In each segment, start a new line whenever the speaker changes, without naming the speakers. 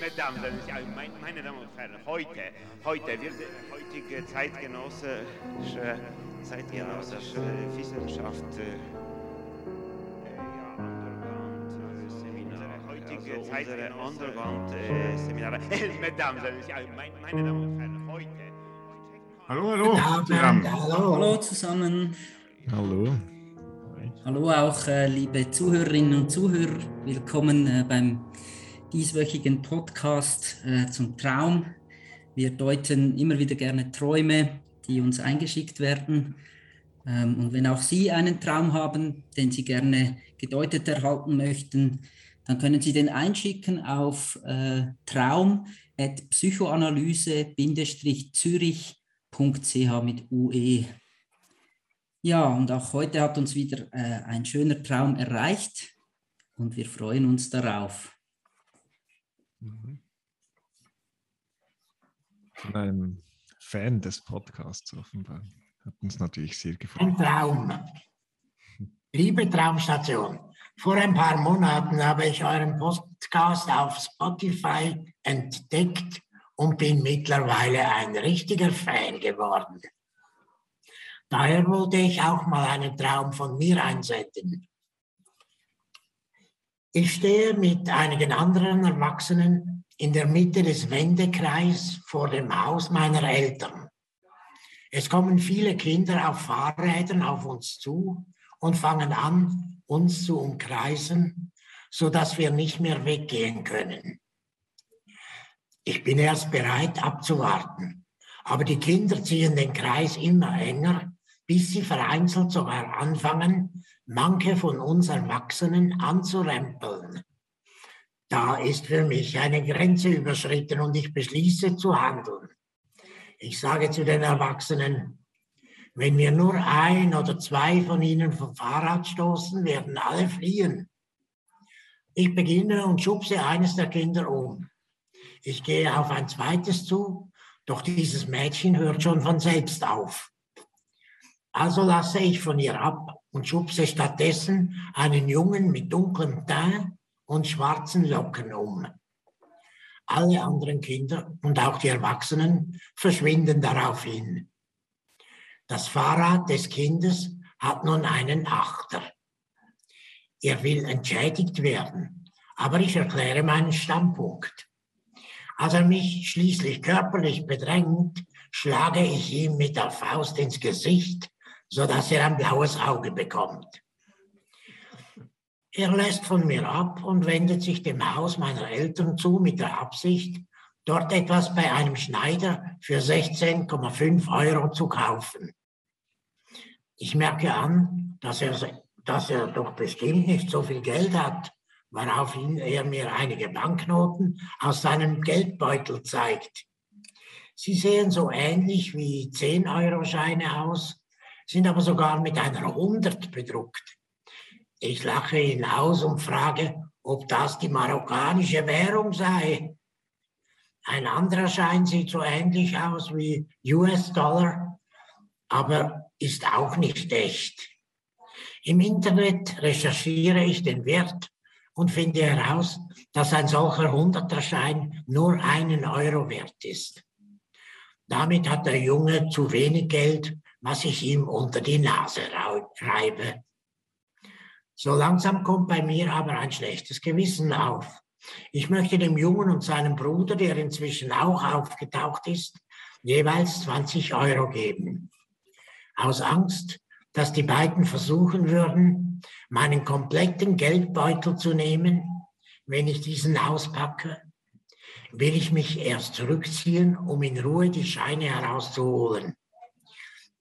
Mesdames, meine Damen und Herren, heute, heute wird heutige zeitgenössische, zeitgenössische Wissenschaft äh, heutige Zeit Underground-Seminare. Mesdames, meine Damen und Herren, heute.
Hallo, hallo.
Hallo. Hallo zusammen.
Hallo.
Hallo auch äh, liebe Zuhörerinnen und Zuhörer. Willkommen äh, beim dieswöchigen Podcast äh, zum Traum. Wir deuten immer wieder gerne Träume, die uns eingeschickt werden. Ähm, und wenn auch Sie einen Traum haben, den Sie gerne gedeutet erhalten möchten, dann können Sie den einschicken auf traum.psychoanalyse-zürich.ch mit UE. Ja, und auch heute hat uns wieder äh, ein schöner Traum erreicht und wir freuen uns darauf.
Mhm. Von einem Fan des Podcasts offenbar. Hat uns natürlich sehr gefreut.
Ein Traum. Liebe Traumstation, vor ein paar Monaten habe ich euren Podcast auf Spotify entdeckt und bin mittlerweile ein richtiger Fan geworden. Daher wollte ich auch mal einen Traum von mir einsenden. Ich stehe mit einigen anderen Erwachsenen in der Mitte des Wendekreises vor dem Haus meiner Eltern. Es kommen viele Kinder auf Fahrrädern auf uns zu und fangen an, uns zu umkreisen, so dass wir nicht mehr weggehen können. Ich bin erst bereit abzuwarten, aber die Kinder ziehen den Kreis immer enger bis sie vereinzelt sogar anfangen, manche von uns Erwachsenen anzurempeln. Da ist für mich eine Grenze überschritten und ich beschließe zu handeln. Ich sage zu den Erwachsenen, wenn wir nur ein oder zwei von ihnen vom Fahrrad stoßen, werden alle fliehen. Ich beginne und schubse eines der Kinder um. Ich gehe auf ein zweites zu, doch dieses Mädchen hört schon von selbst auf. Also lasse ich von ihr ab und schubse stattdessen einen Jungen mit dunklem Teint und schwarzen Locken um. Alle anderen Kinder und auch die Erwachsenen verschwinden daraufhin. Das Fahrrad des Kindes hat nun einen Achter. Er will entschädigt werden, aber ich erkläre meinen Standpunkt. Als er mich schließlich körperlich bedrängt, schlage ich ihm mit der Faust ins Gesicht sodass er ein blaues Auge bekommt. Er lässt von mir ab und wendet sich dem Haus meiner Eltern zu mit der Absicht, dort etwas bei einem Schneider für 16,5 Euro zu kaufen. Ich merke an, dass er, dass er doch bestimmt nicht so viel Geld hat, woraufhin er mir einige Banknoten aus seinem Geldbeutel zeigt. Sie sehen so ähnlich wie 10-Euro-Scheine aus, sind aber sogar mit einer 100 bedruckt. Ich lache ihn aus und frage, ob das die marokkanische Währung sei. Ein anderer Schein sieht so ähnlich aus wie US-Dollar, aber ist auch nicht echt. Im Internet recherchiere ich den Wert und finde heraus, dass ein solcher Hunderterschein nur einen Euro wert ist. Damit hat der Junge zu wenig Geld, was ich ihm unter die Nase reibe. So langsam kommt bei mir aber ein schlechtes Gewissen auf. Ich möchte dem Jungen und seinem Bruder, der inzwischen auch aufgetaucht ist, jeweils 20 Euro geben. Aus Angst, dass die beiden versuchen würden, meinen kompletten Geldbeutel zu nehmen, wenn ich diesen auspacke, will ich mich erst zurückziehen, um in Ruhe die Scheine herauszuholen.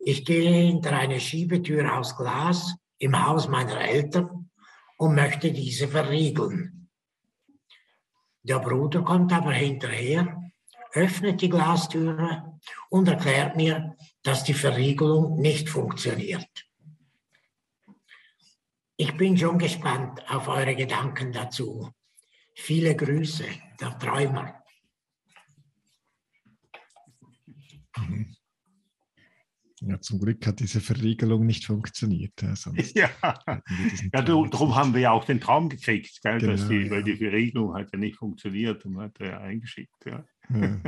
Ich gehe hinter eine Schiebetür aus Glas im Haus meiner Eltern und möchte diese verriegeln. Der Bruder kommt aber hinterher, öffnet die Glastüre und erklärt mir, dass die Verriegelung nicht funktioniert. Ich bin schon gespannt auf eure Gedanken dazu. Viele Grüße, der Träumer.
Ja, zum Glück hat diese Verriegelung nicht funktioniert. Ja,
ja. ja darum haben wir ja auch den Traum gekriegt, gell, genau, dass die, ja. weil die Verriegelung hat ja nicht funktioniert und hat er eingeschickt. Ja. ja.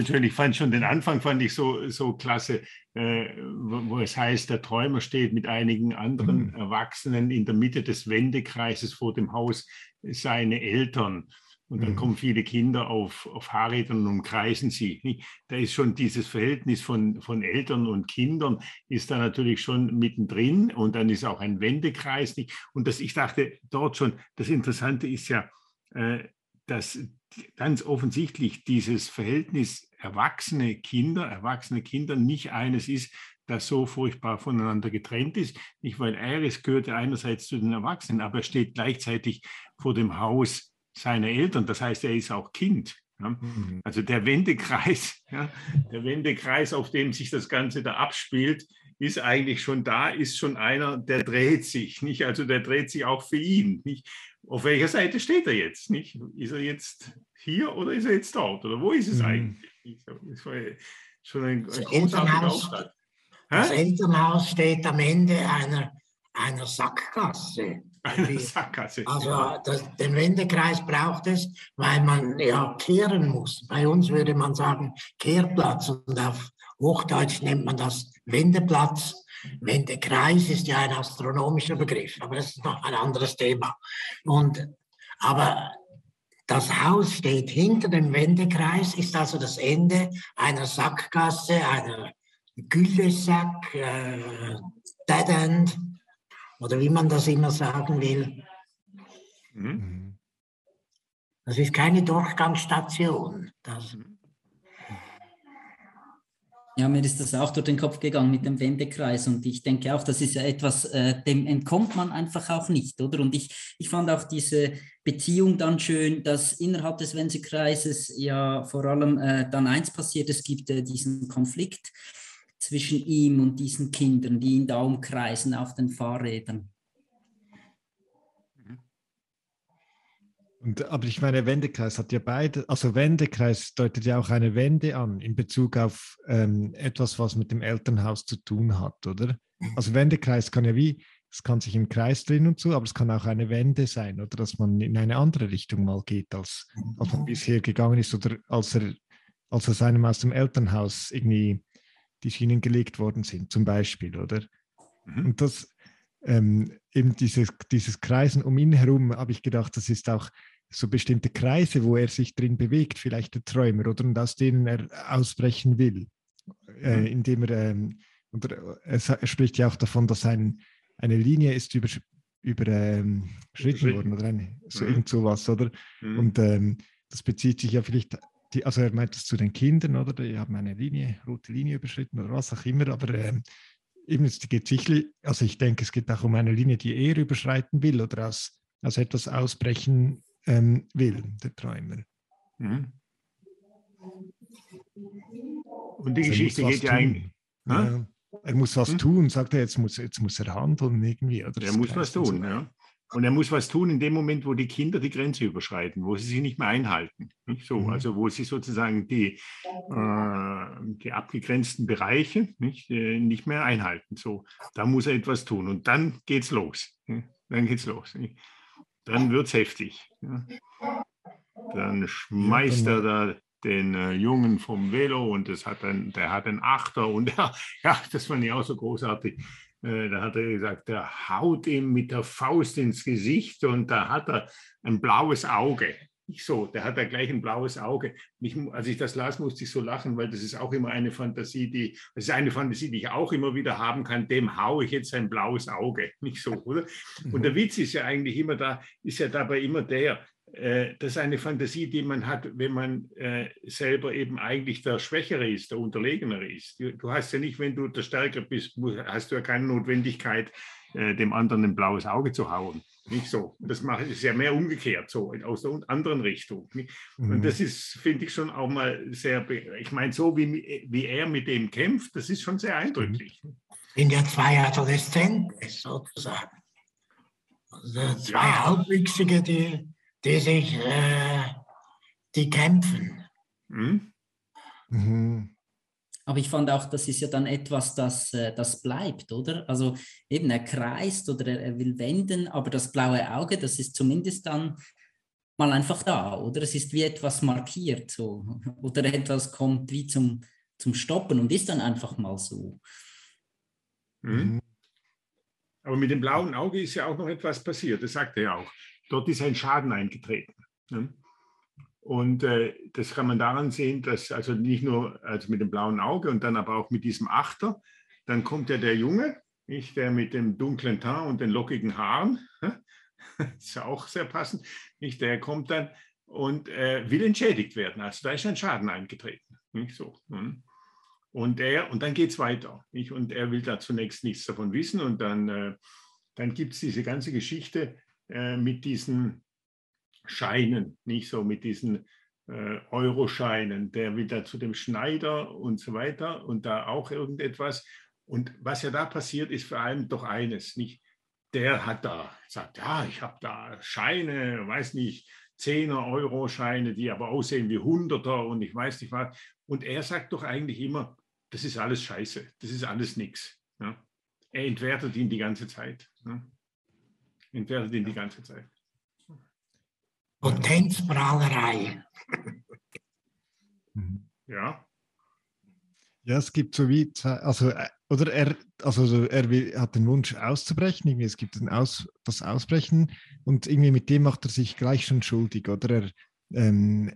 schön. Ich fand schon den Anfang fand ich so, so klasse, äh, wo, wo, es heißt, der Träumer steht mit einigen anderen mhm. Erwachsenen in der Mitte des Wendekreises vor dem Haus seine Eltern. Und dann mhm. kommen viele Kinder auf, auf Fahrrädern und umkreisen sie. Da ist schon dieses Verhältnis von, von Eltern und Kindern, ist da natürlich schon mittendrin. Und dann ist auch ein Wendekreis. Und das, ich dachte dort schon, das Interessante ist ja, äh, dass ganz offensichtlich dieses Verhältnis erwachsene Kinder, erwachsene Kinder nicht eines ist, das so furchtbar voneinander getrennt ist. Nicht, weil Iris gehörte einerseits zu den Erwachsenen, aber er steht gleichzeitig vor dem Haus seiner Eltern. Das heißt, er ist auch Kind. Ja? Mhm. Also der Wendekreis, ja, der Wendekreis, auf dem sich das Ganze da abspielt, ist eigentlich schon da, ist schon einer, der dreht sich, nicht? Also der dreht sich auch für ihn, nicht? Auf welcher Seite steht er jetzt, nicht? Ist er jetzt hier oder ist er jetzt dort? Oder wo ist es mhm. eigentlich? Das war schon ein, ein
das, Elternhaus, das Elternhaus steht am Ende einer, einer Sackgasse.
Eine Sackgasse.
Also das, den Wendekreis braucht es, weil man ja kehren muss. Bei uns würde man sagen Kehrplatz und auf Hochdeutsch nennt man das Wendeplatz. Wendekreis ist ja ein astronomischer Begriff, aber das ist noch ein anderes Thema. Und, aber das Haus steht hinter dem Wendekreis, ist also das Ende einer Sackgasse, einer Güllesack, äh, Dead End oder wie man das immer sagen will. Mhm. Das ist keine Durchgangsstation. Das, mhm.
Ja, mir ist das auch durch den Kopf gegangen mit dem Wendekreis und ich denke auch, das ist ja etwas, äh, dem entkommt man einfach auch nicht, oder? Und ich, ich fand auch diese Beziehung dann schön, dass innerhalb des Wendekreises ja vor allem äh, dann eins passiert, es gibt äh, diesen Konflikt zwischen ihm und diesen Kindern, die ihn da umkreisen auf den Fahrrädern.
Und, aber ich meine, Wendekreis hat ja beide, also Wendekreis deutet ja auch eine Wende an in Bezug auf ähm, etwas, was mit dem Elternhaus zu tun hat, oder? Also Wendekreis kann ja wie, es kann sich im Kreis drehen und so, aber es kann auch eine Wende sein, oder dass man in eine andere Richtung mal geht, als, als man bisher gegangen ist, oder als er, als er seinem aus dem Elternhaus irgendwie die Schienen gelegt worden sind, zum Beispiel, oder? Mhm. Und das, ähm, eben dieses, dieses Kreisen um ihn herum, habe ich gedacht, das ist auch so bestimmte Kreise, wo er sich drin bewegt, vielleicht der Träumer, oder und aus denen er ausbrechen will, äh, mhm. indem er, ähm, und er, er, spricht ja auch davon, dass ein, eine Linie ist über, überschritten ähm, worden oder eine, so mhm. irgend sowas, oder? Mhm. Und ähm, das bezieht sich ja vielleicht, die, also er meint es zu den Kindern, oder? Die haben eine Linie, rote Linie überschritten oder was auch immer, aber ähm, eben es geht sicherlich, also ich denke, es geht auch um eine Linie, die er überschreiten will oder aus, aus etwas ausbrechen ähm, will, der Träumer. Mhm.
Und die also Geschichte geht ja eigentlich.
Ja, er muss was hm? tun, sagt er, jetzt muss, jetzt muss er handeln irgendwie. Oder
er muss was tun, so. ja. Und er muss was tun in dem Moment, wo die Kinder die Grenze überschreiten, wo sie sich nicht mehr einhalten. Nicht so, mhm. also wo sie sozusagen die, äh, die abgegrenzten Bereiche nicht, äh, nicht mehr einhalten. So, da muss er etwas tun und dann geht's los. Dann geht's los. Nicht? Dann wird's heftig. Ja. Dann schmeißt er da den äh, Jungen vom Velo und das hat ein, der hat einen Achter und ja, das fand ich auch so großartig. Äh, da hat er gesagt, der haut ihm mit der Faust ins Gesicht und da hat er ein blaues Auge. Ich so, der hat da gleich ein blaues Auge. Ich, als ich das las, musste ich so lachen, weil das ist auch immer eine Fantasie, die, das ist eine Fantasie, die ich auch immer wieder haben kann. Dem haue ich jetzt ein blaues Auge. Nicht so, oder? Und der mhm. Witz ist ja eigentlich immer da, ist ja dabei immer der, das ist eine Fantasie, die man hat, wenn man äh, selber eben eigentlich der Schwächere ist, der Unterlegenere ist. Du hast ja nicht, wenn du der Stärker bist, hast du ja keine Notwendigkeit, äh, dem anderen ein blaues Auge zu hauen. Nicht so. Das macht es ja mehr umgekehrt, so aus der anderen Richtung. Und mhm. das ist, finde ich, schon auch mal sehr, ich meine, so wie, wie er mit dem kämpft, das ist schon sehr eindrücklich.
In der zwei Adoleszenten sozusagen. Also zwei ja. Halbwüchsige, die die sich, äh, die kämpfen.
Mhm. Mhm. Aber ich fand auch, das ist ja dann etwas, das, äh, das bleibt, oder? Also eben, er kreist oder er, er will wenden, aber das blaue Auge, das ist zumindest dann mal einfach da, oder? Es ist wie etwas markiert, so. Oder etwas kommt wie zum, zum Stoppen und ist dann einfach mal so.
Mhm. Aber mit dem blauen Auge ist ja auch noch etwas passiert, das sagt er ja auch. Dort ist ein Schaden eingetreten. Ne? Und äh, das kann man daran sehen, dass also nicht nur also mit dem blauen Auge und dann aber auch mit diesem Achter, dann kommt ja der Junge, nicht, der mit dem dunklen Teint und den lockigen Haaren, ist ja auch sehr passend, nicht, der kommt dann und äh, will entschädigt werden. Also da ist ein Schaden eingetreten. Nicht so. Hm. Und er, und dann geht es weiter. Nicht? Und er will da zunächst nichts davon wissen. Und dann, äh, dann gibt es diese ganze Geschichte äh, mit diesen Scheinen, nicht so mit diesen äh, Euroscheinen, der wieder zu dem Schneider und so weiter und da auch irgendetwas. Und was ja da passiert, ist vor allem doch eines, nicht? Der hat da, sagt, ja, ich habe da Scheine, weiß nicht, Zehner Euro-Scheine, die aber aussehen wie Hunderter und ich weiß nicht was. Und er sagt doch eigentlich immer, das ist alles Scheiße, das ist alles nichts. Ja? Er entwertet ihn die ganze Zeit. Ja? Entwertet ihn die ganze Zeit.
Potenzprahlerei.
Ja. Ja, es gibt so wie, also, äh, oder er, also er will, hat den Wunsch auszubrechen, irgendwie, es gibt Aus, das Ausbrechen und irgendwie mit dem macht er sich gleich schon schuldig, oder er ähm,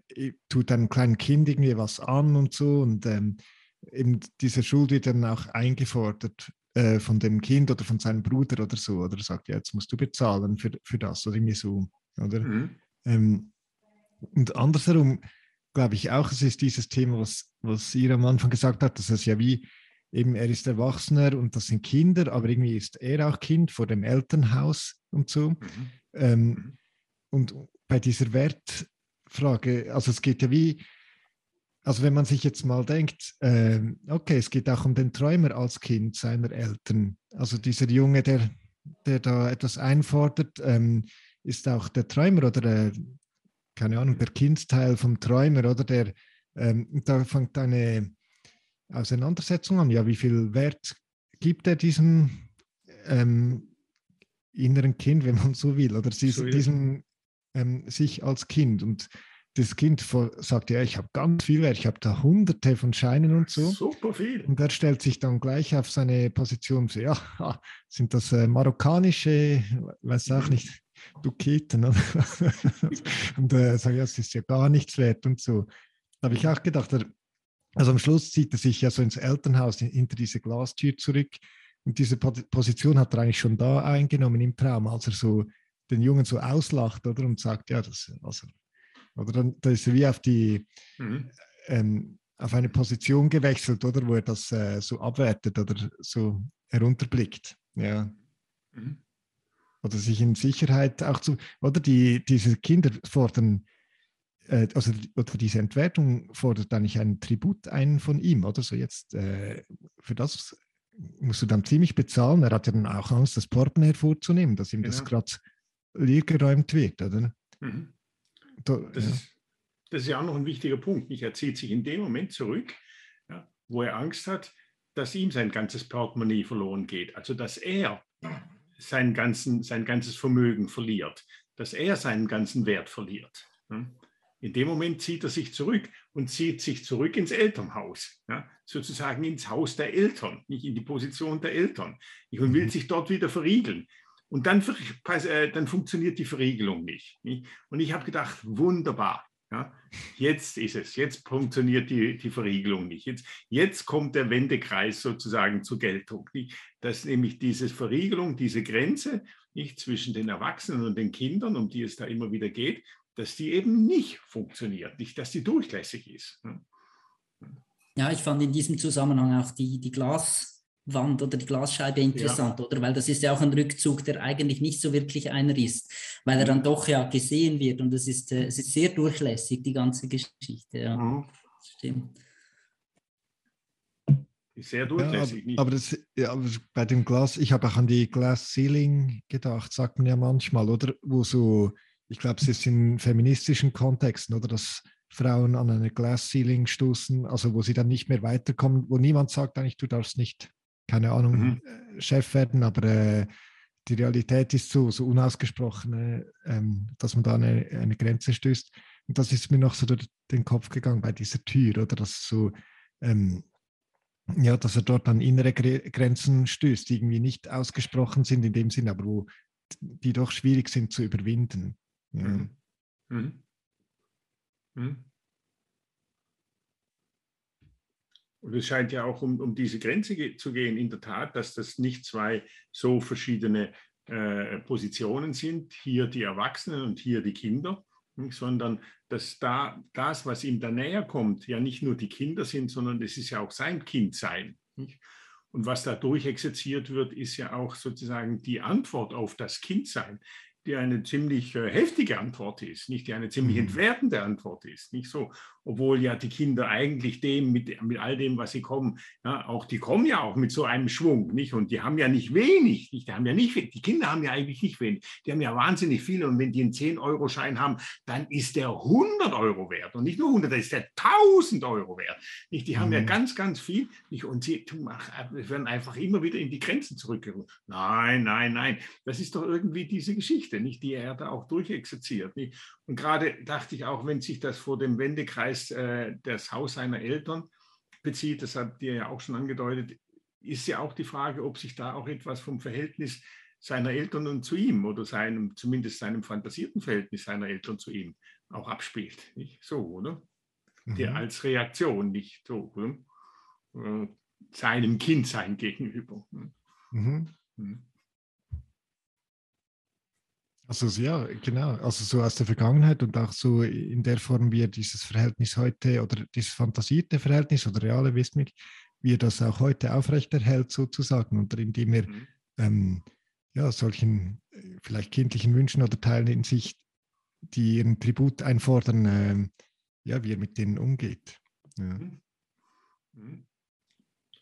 tut einem kleinen Kind irgendwie was an und so und ähm, eben diese Schuld wird dann auch eingefordert äh, von dem Kind oder von seinem Bruder oder so, oder sagt, ja, jetzt musst du bezahlen für, für das oder irgendwie so, oder? Mhm. Ähm, und andersherum glaube ich auch, es ist dieses Thema, was, was ihr am Anfang gesagt habt, dass es ja wie eben, er ist Erwachsener und das sind Kinder, aber irgendwie ist er auch Kind vor dem Elternhaus und so. Mhm. Ähm, mhm. und bei dieser Wertfrage, also es geht ja wie, also wenn man sich jetzt mal denkt, äh, okay, es geht auch um den Träumer als Kind seiner Eltern. Also dieser Junge, der, der da etwas einfordert, ähm, ist auch der Träumer oder der, keine Ahnung, der Kindsteil vom Träumer oder der, ähm, da fängt eine Auseinandersetzung an. Ja, wie viel Wert gibt er diesem ähm, inneren Kind, wenn man so will, oder so diesem ähm, sich als Kind und das Kind sagt, ja, ich habe ganz viel Wert, ich habe da hunderte von Scheinen und so.
Super viel.
Und er stellt sich dann gleich auf seine Position, so, ja, sind das äh, marokkanische, weiß auch nicht, Duketen. und äh, sagt, ja, es ist ja gar nichts wert und so. Da habe ich auch gedacht, also am Schluss zieht er sich ja so ins Elternhaus hinter diese Glastür zurück. Und diese Position hat er eigentlich schon da eingenommen im Traum, als er so den Jungen so auslacht, oder? Und sagt, ja, das, also, oder dann da ist er wie auf die, mhm. ähm, auf eine Position gewechselt, oder? Wo er das äh, so abwertet oder so herunterblickt. Ja. Mhm oder sich in Sicherheit auch zu, oder die, diese Kinder fordern, äh, also oder diese Entwertung fordert eigentlich einen Tribut ein von ihm, oder so jetzt, äh, für das musst du dann ziemlich bezahlen. Er hat ja dann auch Angst, das Portemonnaie hervorzunehmen, dass ihm genau. das gerade leergeräumt wird, oder? Mhm.
Da, das, ja. ist, das ist ja auch noch ein wichtiger Punkt. Er zieht sich in dem Moment zurück, ja, wo er Angst hat, dass ihm sein ganzes Portemonnaie verloren geht. Also dass er sein, ganzen, sein ganzes Vermögen verliert, dass er seinen ganzen Wert verliert. In dem Moment zieht er sich zurück und zieht sich zurück ins Elternhaus, ja, sozusagen ins Haus der Eltern, nicht in die Position der Eltern. Und will mhm. sich dort wieder verriegeln. Und dann, äh, dann funktioniert die Verriegelung nicht. Und ich habe gedacht, wunderbar. Ja, jetzt ist es, jetzt funktioniert die, die Verriegelung nicht. Jetzt, jetzt kommt der Wendekreis sozusagen zur Geltung. Nicht? Dass nämlich diese Verriegelung, diese Grenze nicht zwischen den Erwachsenen und den Kindern, um die es da immer wieder geht, dass die eben nicht funktioniert, nicht, dass die durchlässig ist.
Ja, ich fand in diesem Zusammenhang auch die, die Glas, Wand oder die Glasscheibe interessant, ja. oder? Weil das ist ja auch ein Rückzug, der eigentlich nicht so wirklich einer ist, weil er dann doch ja gesehen wird und es ist, äh, es ist sehr durchlässig, die ganze Geschichte. Ja, mhm. stimmt.
Sehr durchlässig.
Ja, aber, das, ja, aber bei dem Glas, ich habe auch an die Glass Ceiling gedacht, sagt man ja manchmal, oder? Wo so, ich glaube, es ist in feministischen Kontexten, oder? Dass Frauen an eine Glass Ceiling stoßen, also wo sie dann nicht mehr weiterkommen, wo niemand sagt eigentlich, du darfst nicht, keine Ahnung, mhm. Äh, Chef werden, aber äh, die Realität ist so, so unausgesprochen, äh, ähm, dass man da eine, eine Grenze stößt. Und das ist mir noch so durch den Kopf gegangen bei dieser Tür, oder dass so, ähm, ja, dass er dort an innere Grenzen stößt, die irgendwie nicht ausgesprochen sind in dem Sinn, aber wo die doch schwierig sind zu überwinden. Ja. Mhm. Mhm.
Mhm. Und es scheint ja auch um, um diese Grenze zu gehen, in der Tat, dass das nicht zwei so verschiedene äh, Positionen sind, hier die Erwachsenen und hier die Kinder, nicht, sondern dass da das, was ihm da näher kommt, ja nicht nur die Kinder sind, sondern es ist ja auch sein Kindsein. Nicht? Und was da durchexerziert wird, ist ja auch sozusagen die Antwort auf das Kindsein die eine ziemlich äh, heftige Antwort ist, nicht die eine ziemlich mhm. entwertende Antwort ist, nicht so, obwohl ja die Kinder eigentlich dem mit, mit all dem, was sie kommen, ja, auch die kommen ja auch mit so einem Schwung, nicht und die haben ja nicht wenig, nicht, die haben ja nicht, die Kinder haben ja eigentlich nicht wenig, die haben ja wahnsinnig viel und wenn die einen 10 Euro Schein haben, dann ist der 100 Euro wert und nicht nur 100, dann ist der 1000 Euro wert, nicht, die haben mhm. ja ganz, ganz viel, nicht und sie ach, werden einfach immer wieder in die Grenzen zurückgerufen. Nein, nein, nein, das ist doch irgendwie diese Geschichte. Geschichte, nicht, die er da auch durchexerziert. Nicht? Und gerade dachte ich auch, wenn sich das vor dem Wendekreis äh, das Haus seiner Eltern bezieht, das hat dir ja auch schon angedeutet, ist ja auch die Frage, ob sich da auch etwas vom Verhältnis seiner Eltern und zu ihm oder seinem, zumindest seinem fantasierten Verhältnis seiner Eltern zu ihm auch abspielt. Nicht so, oder? Mhm. Der als Reaktion nicht so, oder? Äh, seinem Kindsein gegenüber. Mhm. Mhm.
Also ja, genau. Also so aus der Vergangenheit und auch so in der Form, wie er dieses Verhältnis heute oder dieses fantasierte Verhältnis oder reale Wissmittel, wie er das auch heute aufrechterhält sozusagen und indem er mhm. ähm, ja, solchen äh, vielleicht kindlichen Wünschen oder Teilen in sich, die ihren Tribut einfordern, ähm, ja, wie er mit denen umgeht. Ja. Mhm.
mhm.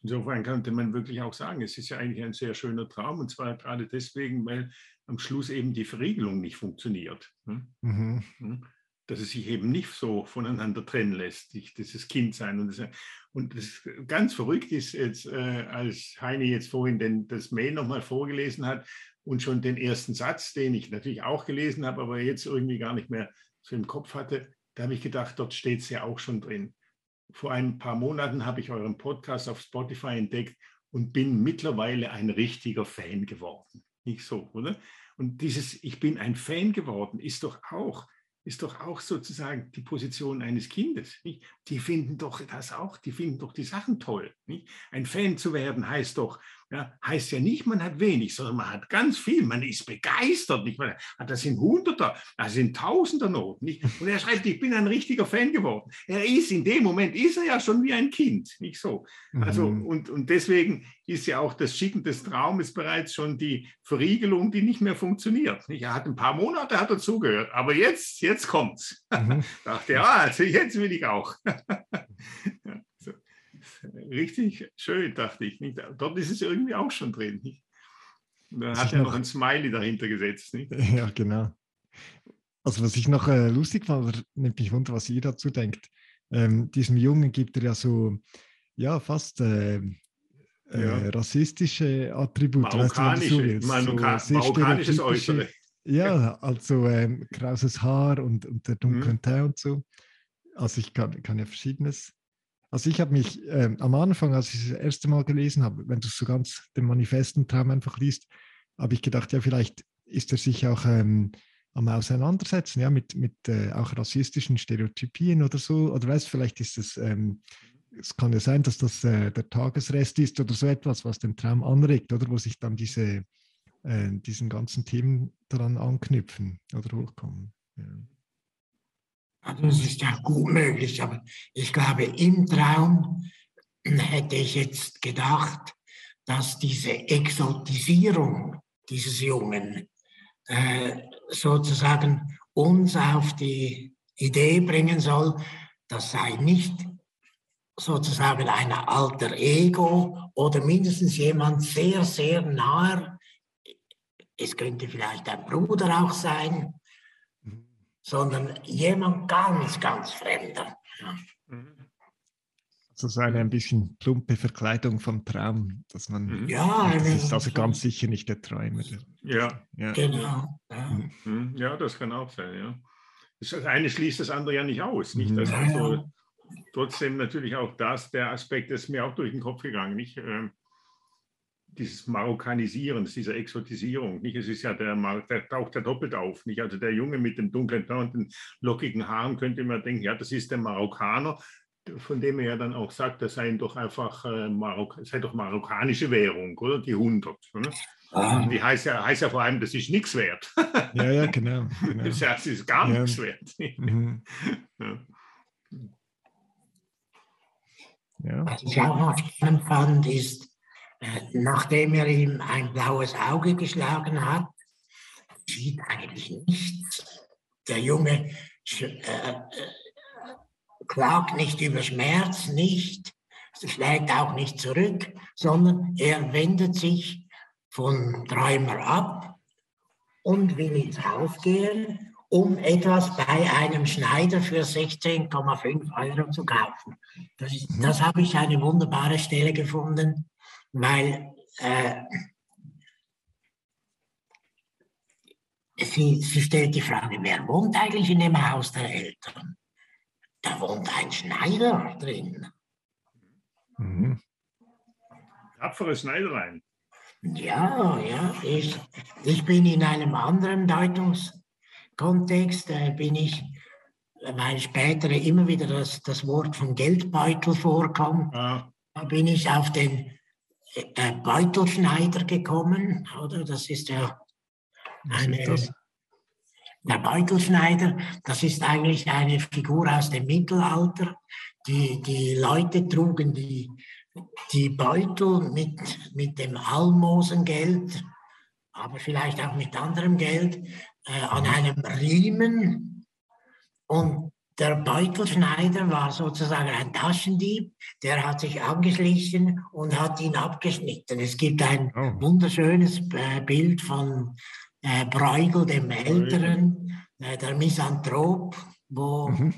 Insofern könnte man wirklich auch sagen, es ist ja eigentlich ein sehr schöner Traum und zwar gerade deswegen, weil am Schluss eben die Verriegelung nicht funktioniert. Hm? Mhm. Hm? Dass es sich eben nicht so voneinander trennen lässt, dieses Kindsein. Und das, und das ganz verrückt ist jetzt, äh, als Heini jetzt vorhin den, das Mail nochmal vorgelesen hat und schon den ersten Satz, den ich natürlich auch gelesen habe, aber jetzt irgendwie gar nicht mehr so im Kopf hatte, da habe ich gedacht, dort steht es ja auch schon drin. Vor ein paar Monaten habe ich euren Podcast auf Spotify entdeckt und bin mittlerweile ein richtiger Fan geworden nicht so, oder? Und dieses Ich bin ein Fan geworden ist doch auch, ist doch auch sozusagen die Position eines Kindes. Nicht? Die finden doch das auch, die finden doch die Sachen toll. Nicht? Ein Fan zu werden heißt doch, ja, heißt ja nicht, man hat wenig, sondern man hat ganz viel. Man ist begeistert. Nicht? Man hat das in Hunderter, das in Tausender Not. Nicht? Und er schreibt, ich bin ein richtiger Fan geworden. Er ist in dem Moment, ist er ja schon wie ein Kind. Nicht so. Also, mhm. und, und deswegen ist ja auch das Schicken des Traumes bereits schon die Verriegelung, die nicht mehr funktioniert. Nicht? Er hat ein paar Monate hat er zugehört, aber jetzt, jetzt kommt's. Mhm. Dachte, ja, also jetzt will ich auch. richtig schön, dachte ich. Nicht? Dort ist es irgendwie auch schon drin. Nicht? Da hat er noch ein Smiley dahinter gesetzt. Nicht?
Ja, genau. Also was ich noch äh, lustig fand, nimmt mich wunder, was ihr dazu denkt. Ähm, diesem Jungen gibt er ja so, ja, fast äh, äh ja. rassistische Attribute.
Marokkanische, weißt du, so, marokkanisches Äußere.
Ja, also ähm, krauses Haar und, und der dunkle mhm. Tee und so. Also ich kann, kann ja verschiedenes also ich habe mich äh, am Anfang, als ich das erste Mal gelesen habe, wenn du so ganz den manifesten Traum einfach liest, habe ich gedacht, ja, vielleicht ist er sich auch ähm, am Auseinandersetzen, ja, mit, mit äh, auch rassistischen Stereotypien oder so. Oder weißt vielleicht ist es, ähm, es kann ja sein, dass das äh, der Tagesrest ist oder so etwas, was den Traum anregt, oder wo sich dann diese, äh, diesen ganzen Themen daran anknüpfen oder hochkommen. Ja.
Also es ist ja gut möglich, aber ich glaube, im Traum hätte ich jetzt gedacht, dass diese Exotisierung dieses Jungen äh, sozusagen uns auf die Idee bringen soll, das sei nicht sozusagen ein alter Ego oder mindestens jemand sehr, sehr nahe. Es könnte vielleicht ein Bruder auch sein, sondern jemand ganz, ganz Fremder. Ja.
Mhm. Also so eine ein bisschen plumpe Verkleidung vom Traum, dass man.
Mhm. Ja,
das ist also ganz sicher nicht der Träumer.
Ja.
ja. Genau.
Ja. Mhm. ja, das kann auch sein, ja. Das eine schließt das andere ja nicht aus. Nicht? Das also, trotzdem natürlich auch das, der Aspekt, das ist mir auch durch den Kopf gegangen. Nicht? Ähm, dieses Marokkanisieren, dieser Exotisierung. Nicht? Es ist ja der, der taucht ja doppelt auf. Nicht? Also der Junge mit den dunklen und lockigen Haaren könnte man denken, ja, das ist der Marokkaner, von dem er ja dann auch sagt, das seien doch einfach äh, Marok sei doch marokkanische Währung, oder? Die 100. Oder? Ah. Die heißt ja, heißt ja vor allem, das ist nichts wert.
Ja, ja, genau. genau.
Das heißt, es ist gar ja. nichts wert. Mhm. Ja.
Ja. Was ich auch noch spannend fand, ist, nachdem er ihm ein blaues Auge geschlagen hat, sieht eigentlich nichts. Der Junge äh, äh, klagt nicht über Schmerz, nicht, schlägt auch nicht zurück, sondern er wendet sich von Träumer ab und will ins Haus gehen um etwas bei einem Schneider für 16,5 Euro zu kaufen. Das, mhm. das habe ich eine wunderbare Stelle gefunden, weil äh, sie, sie stellt die Frage, wer wohnt eigentlich in dem Haus der Eltern? Da wohnt ein Schneider drin.
Mhm. Tapfere Schneidereien.
Ja, ja. Ich, ich bin in einem anderen Deutungs Kontext äh, bin ich, weil später immer wieder das, das Wort von Geldbeutel vorkommt, ja. da bin ich auf den Beutelschneider gekommen, oder? Das ist ja eine, das? der Beutelschneider, das ist eigentlich eine Figur aus dem Mittelalter. Die, die Leute trugen die, die Beutel mit, mit dem Almosengeld, aber vielleicht auch mit anderem Geld, äh, an einem Riemen und der Beutelschneider war sozusagen ein Taschendieb, der hat sich angeschlichen und hat ihn abgeschnitten. Es gibt ein oh. wunderschönes äh, Bild von äh, Bruegel, dem Älteren, äh, der Misanthrop, wo, mhm.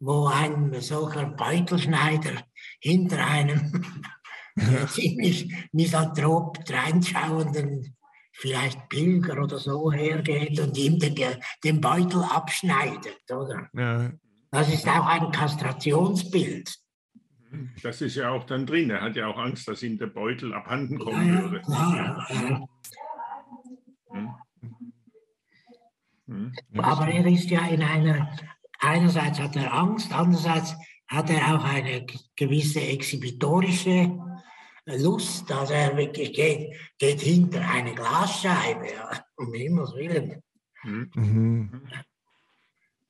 wo ein solcher Beutelschneider hinter einem ziemlich misanthrop dreinschauenden vielleicht Pilger oder so hergeht und ihm den, den Beutel abschneidet, oder? Ja. Das ist auch ein Kastrationsbild.
Das ist ja auch dann drin. Er hat ja auch Angst, dass ihm der Beutel abhanden kommen ja, würde. Klar, ja.
Hm. Hm. Aber er ist ja in einer, einerseits hat er Angst, andererseits hat er auch eine gewisse exhibitorische Lust, dass er wirklich geht, geht hinter eine Glasscheibe, ja, um Himmels Willen. Mhm.
mhm.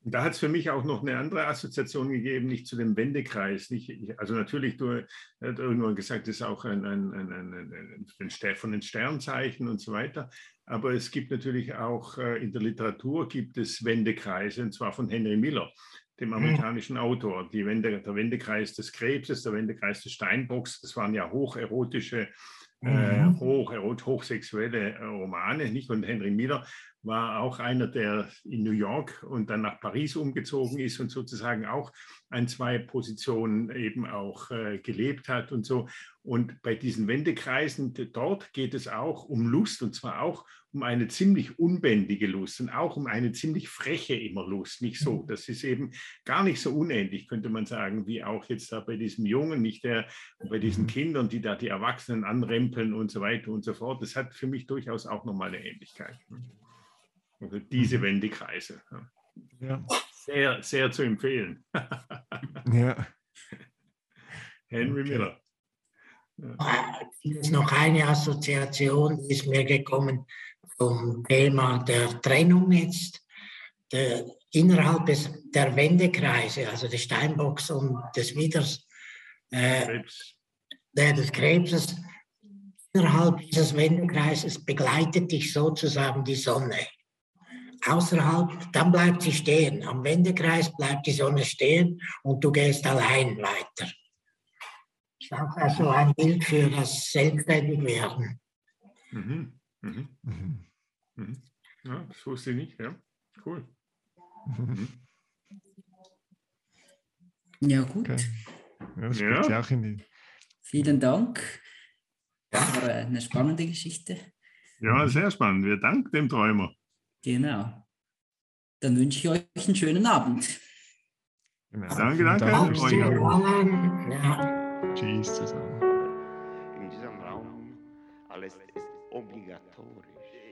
Da hat es für mich auch noch eine andere Assoziation gegeben, nicht zu dem Wendekreis. Nicht, also natürlich, du hast irgendwann gesagt, das ist auch ein, ein, ein, ein, ein, von den Sternzeichen und so weiter. Aber es gibt natürlich auch äh, in der Literatur gibt es Wendekreise, und zwar von Henry Miller dem hm. amerikanischen Autor. Die Wende, der Wendekreis des Krebses, der Wendekreis des Steinbocks, das waren ja hocherotische, äh, mhm. äh, hoch, hochsexuelle äh, Romane. Nicht? Und Henry Miller war auch einer, der in New York und dann nach Paris umgezogen ist und sozusagen auch ein, zwei Positionen eben auch äh, gelebt hat und so. Und bei diesen Wendekreisen, dort geht es auch um Lust und zwar auch um eine ziemlich unbändige Lust und auch um eine ziemlich freche immer Lust. Nicht so. Mhm. Das ist eben gar nicht so unähnlich, könnte man sagen, wie auch jetzt da bei diesem Jungen, nicht der, bei diesen mhm. Kindern, die da die Erwachsenen anrempeln und so weiter und so fort. Das hat für mich durchaus auch nochmal eine Ähnlichkeit. Also diese mhm. Wendekreise. Ja. Sehr, sehr zu empfehlen.
ja.
Henry okay. Miller.
Ja. Äh, noch eine Assoziation ist mir gekommen zum Thema der Trennung jetzt. Der, innerhalb des, der Wendekreise, also des Steinbocks und des Widers, äh, der, des Krebses, innerhalb dieses Wendekreises begleitet dich sozusagen die Sonne außerhalb, dann bleibt sie stehen. Am Wendekreis bleibt die Sonne stehen und du gehst allein weiter. Das ist auch also ein Bild für das Selbstständigwerden. Mhm.
Mhm. Mhm. Ja, das wusste ich nicht, ja. Cool.
Ja, gut.
Okay. Ja, das
Ja.
ja auch in die.
Vielen Dank. Das war eine spannende Geschichte.
Ja, sehr spannend. Wir danken dem Träumer.
Genau. Dann wünsche ich euch einen schönen Abend.
Genau.
Danke, danke.
Tschüss zusammen.
In diesem Raum alles ist obligatorisch.